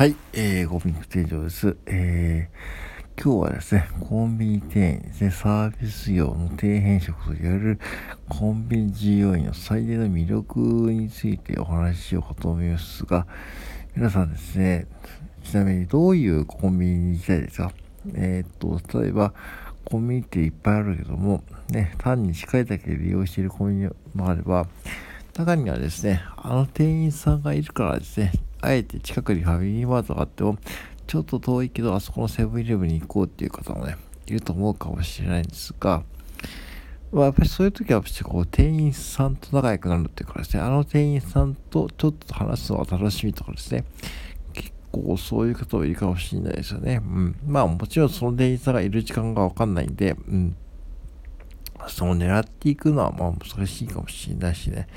はい、えー、ゴミ店長です。えー、今日はですね、コンビニ店員ですね、サービス業の底辺職といわれるコンビニ従業員の最大の魅力についてお話ししようかと思いますが、皆さんですね、ちなみにどういうコンビニに行きたいですか？えー、っと、例えば、コンビニっていっぱいあるけども、ね、単に近いだけで利用しているコンビニもあれば、中にはですね、あの店員さんがいるからですね、あえて近くにファミリーマートがあっても、ちょっと遠いけど、あそこのセブンイレブンに行こうっていう方もね、いると思うかもしれないんですが、まあ、やっぱりそういう時は、こう、店員さんと仲良くなるっていうかですね、あの店員さんとちょっと話すのが楽しみとかですね、結構そういう方もいるかもしれないですよね。うん。まあ、もちろんその店員さんがいる時間がわかんないんで、うん。その狙っていくのはまあ難しいかもしれないしね。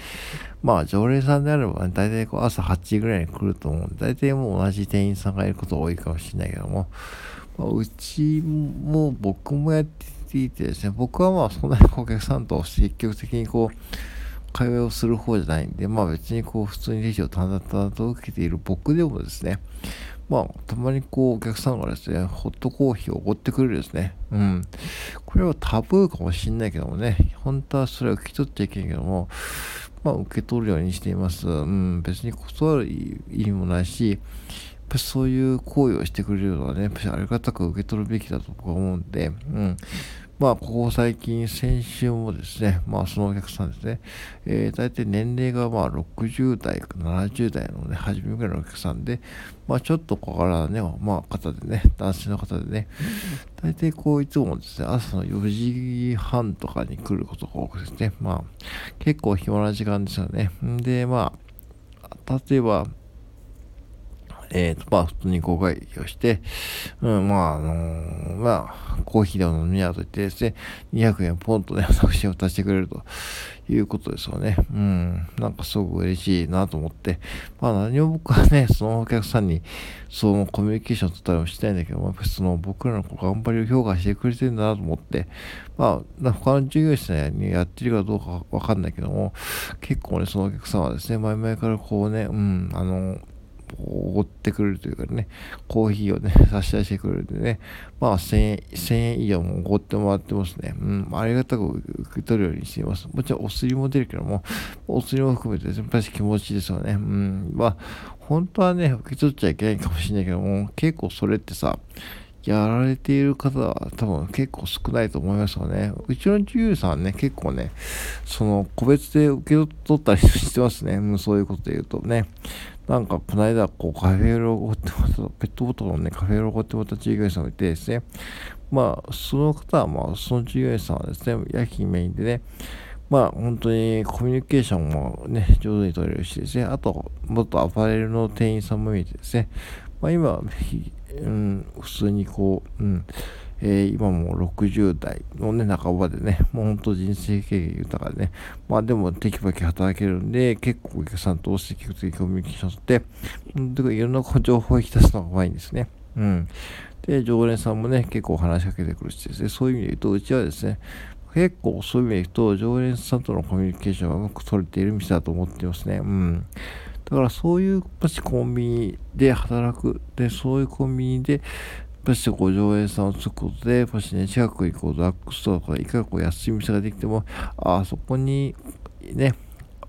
まあ常連さんであれば、ね、大体こう朝8時ぐらいに来ると思うんで、大体もう同じ店員さんがいること多いかもしれないけども、まあ、うちも僕もやっていてですね、僕はまあそんなにお客さんと積極的にこう、会話をする方じゃないんで、まあ別にこう普通にレジを淡々と受けている僕でもですね、まあ、たまにこう、お客さんがですね、ホットコーヒーをおごってくれるですね。うん。これはタブーかもしんないけどもね、本当はそれを受け取っちゃいけないけども、まあ、受け取るようにしています。うん、別に断る意味もないし、やっぱそういう行為をしてくれるのはね、やっぱりありがたく受け取るべきだと僕は思うんで、うん。まあ、ここ最近、先週もですね、まあ、そのお客さんですね、えー、大体年齢がまあ60代か70代のね、初めぐらいのお客さんで、まあ、ちょっと小柄なね、まあ、方でね、男性の方でね、大体こう、いつもですね、朝の4時半とかに来ることが多くですね、まあ、結構暇な時間ですよね。んで、まあ、例えば、えっ、ー、と、まあ、普通にご会議をして、うん、まあ、あのー、まあ、コーヒーでも飲みやと言ってですね、200円ポンとね、私を足してくれるということですよね。うん、なんかすごく嬉しいなと思って、まあ、何を僕はね、そのお客さんに、そのコミュニケーション取ったりもしたいんだけども、やっぱりその僕らの頑張りを評価してくれてるんだなと思って、まあ、他の従業者にやってるかどうかわかんないけども、結構ね、そのお客さんはですね、前々からこうね、うん、あの、おごってくれるというかね、コーヒーをね、差し出してくれるんでね、まあ1000円、1000円以上もおごってもらってますね。うん、ありがたく受け取るようにしています。もちろんお釣りも出るけども、お釣りも含めて、やっぱり気持ちいいですよね。うん、まあ、本当はね、受け取っちゃいけないかもしれないけども、結構それってさ、やられている方は多分結構少ないと思いますよね。うちの女優さんね、結構ね、その個別で受け取ったりしてますね。そういうことで言うとね。なんか、この間、こう、カフェロゴってまた、ペットボトルのね、カフェロゴってまた従業員さんがいてですね、まあ、その方は、まあ、その従業員さんはですね、夜勤メインでね、まあ、本当にコミュニケーションもね、上手に取れるしですね、あと、もっとアパレルの店員さんも見てですね、まあ、今、うん、普通にこう、うん、えー、今も60代のね、半ばでね、もう本当人生経験豊かでね、まあでもテキパキ働けるんで、結構お客さんと積極的にコミュニケーションして、いろんな情報を引き出すのが上手いんですね。うん。で、常連さんもね、結構話しかけてくるしですね、そういう意味で言うと、うちはですね、結構そういう意味で言うと、常連さんとのコミュニケーションがうまく取れている店だと思っていますね。うん。だからそういう、もしコンビニで働く、で、そういうコンビニで、もしこう常連さんをつくことで、もしね、近くにこうドラッグストアとか、いかがこう安い店ができても、あそこにね、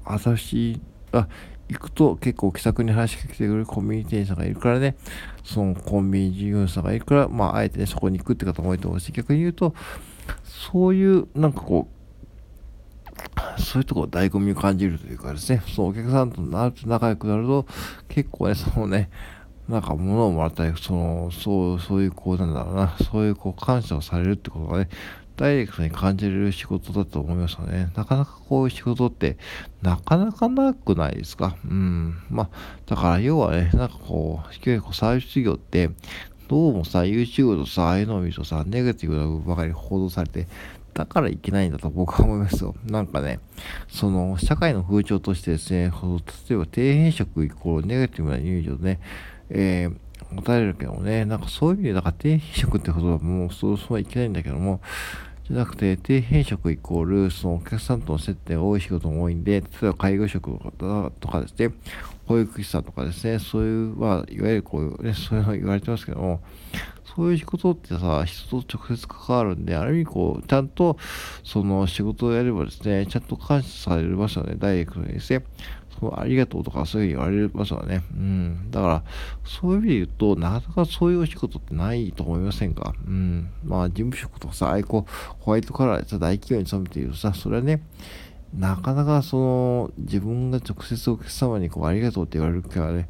私が行くと結構気さくに話しかけてくれるコンビニ店員さんがいるからね、そのコンビニ従業員さんがいるから、まあ、あえてね、そこに行くって方も多いと思うし、逆に言うと、そういう、なんかこう、そういうところ醍醐味を感じるというかですね、そのお客さんと仲良くなると、結構ね、そのね、なんか物をもらったり、その、そう、そういうこうなんだろうな、そういうこう感謝をされるってことがね、ダイレクトに感じれる仕事だと思いますよね。なかなかこういう仕事って、なかなかなくないですか？うん。まあ、だから要はね、なんかこう、結構サービス業って、どうもさ、YouTube とさ、ああいうのを見るとさ、ネガティブな部分ばかり報道されて、だからいけないんだと僕は思いますよ。なんかね、その、社会の風潮としてですね、例えば底辺職イコールネガティブなイメージをね、えー、持たれるけどね、なんかそういう意味で、なんか低品色ってことはもうそうそうはいけないんだけども、じゃなくて、底辺職イコール、そのお客さんとの接点が多い仕事も多いんで、例えば介護職とかですね、保育士さんとかですね、そういう、まあ、いわゆるこういうね、そういうの言われてますけども、そういう仕事ってさ、人と直接関わるんで、ある意味こう、ちゃんと、その仕事をやればですね、ちゃんと感謝されますよね、ダイレクトにですね。そのありがとうとかそういうふうに言われますよね。うん。だから、そういう意味で言うと、なかなかそういうお仕事ってないと思いませんか？うん。まあ、事務職とかさ、あいこうホワイトカラーでさ、大企業に勤めているとさ、それはね、なかなかその、自分が直接お客様にこう、ありがとうって言われる機会はね、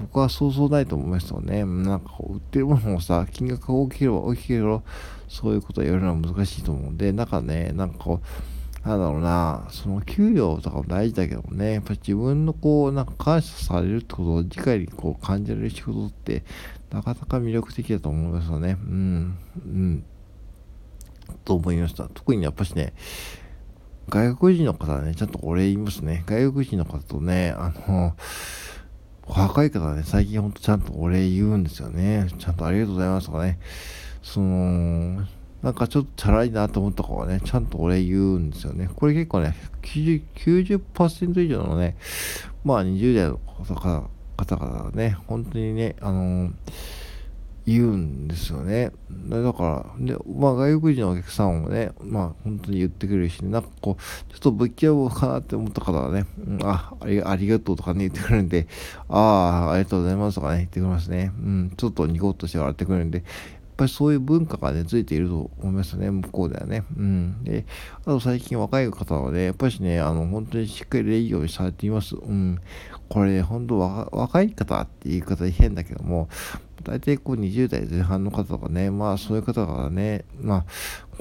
僕はそうそうないと思いますよね。なんかこう、売ってるものもさ、金額が大きければ大きければ、そういうことを言われるのは難しいと思うんで、なんかね、なんかこう、なんだろうな、その給料とかも大事だけどね、やっぱ自分のこう、なんか感謝されるってことを直にこう感じられる仕事って、なかなか魅力的だと思いますよね。うん、うん。と思いました。特にやっぱしね、外国人の方はね、ちゃんとお礼言いますね。外国人の方とね、あの、若い方はね、最近ほんとちゃんとお礼言うんですよね。ちゃんとありがとうございますとかね。その、なんかちょっとチャラいなと思った子はね、ちゃんとお礼言うんですよね。これ結構ね、90%, 90以上のね、まあ20代の方々ね、本当にね、あのー言うんですよね。だから、で、まあ外国人のお客さんもね、まあ本当に言ってくれるし、ね、なんかこう、ちょっとぶっきらぼうかなって思った方はね、うん、ああり、がとうとかね、言ってくれるんで、ああ、ありがとうございますとかね、言ってくれますね。うん、ちょっとニコッとして笑ってくれるんで、っぱりそういう文化がね、ついていると思いますね、向こうではね。うん。で、あと最近若い方はね、やっぱりね、あの、本当にしっかり礼儀をされています。うん。これね、本当若い方って言い方変だけども、大体こう20代前半の方とかね、まあそういう方がね、まあ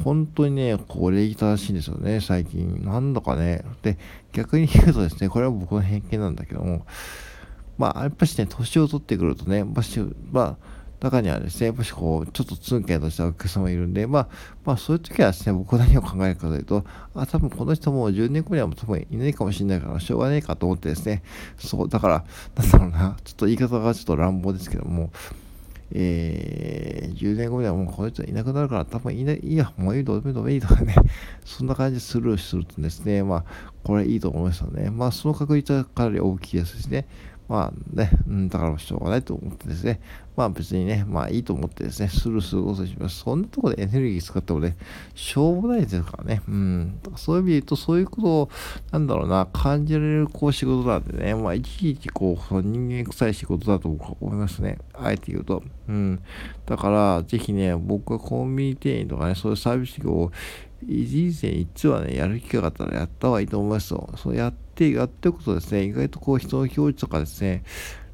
本当にね、こう礼儀正しいんですよね、最近。なんだかね。で、逆に言うとですね、これは僕の偏見なんだけども、まあやっぱしね、年を取ってくるとね、やっぱし、まあ、中にはですね、やっぱしこう、ちょっとツンケンとしたお客様いるんで、まあ、まあ、そういう時はですね、僕何を考えるかというと、あ、多分この人も10年後にはもう多分いないかもしれないから、しょうがないかと思ってですね、そう、だから、なんだろうな、ちょっと言い方がちょっと乱暴ですけども、えー、10年後にはもうこの人いなくなるから、多分いない、いや、もういい、どうでもいいとかね、そんな感じでスルーするとですね、まあ、これいいと思いますよね。まあ、その確率はかなり大きいですしね。まあね、うん、だからしょうがないと思ってですね、まあ別にね、まあいいと思ってですね、スルーすることします。そんなところでエネルギー使ってもね、しょうもないですからね。うん。そういう意味で言うと、そういうことを、なんだろうな、感じられるこう仕事なんでね、まあいちいちこう、人間臭い仕事だと思いますね。あえて言うと。うん。だから、ぜひね、僕はコンビニ店員とかね、そういうサービス業を人生一はね、やる機会があったらやった方がいいと思いますよ。そうやって、やっておくとですね、意外とこう人の表示とかですね、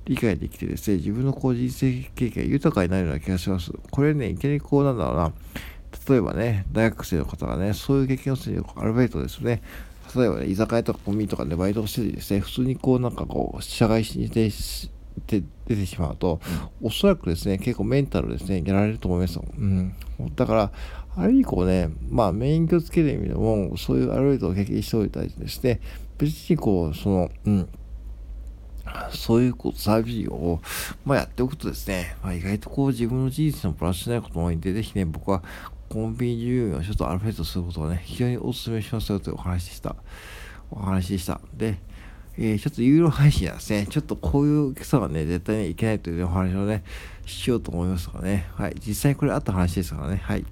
理解できてですね、自分のこう人生経験が豊かになるような気がします。これね、いきなりこうなんだろうな、例えばね、大学生の方がね、そういう経験をするアルバイトですね、例えばね、居酒屋とかコンビニとかでバイトをしててですね、普通にこうなんかこう、社外して出てしまうと、おそらくですね、結構メンタルですね、やられると思いますよ。うん。だから、ある意味こうね、まあ、免許つける意味でも、そういうアルバイトを経験しておいたりですね、別にこう、その、うん、そういうこと、サービスを、まあ、やっておくとですね、まあ、意外とこう自分の人生のプラスになることも多いんで、ぜひね、僕はコンビニ従業員をちょっとアルファベットすることをね、非常にお勧めしますよというお話でした。お話でした。で、えー、ちょっと有料配信はですね、ちょっとこういう大きさはね、絶対にいけないというお話をね、しようと思いますからね。はい。実際これあった話ですからね。はい。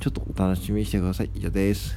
ちょっとお楽しみにしてください。以上です。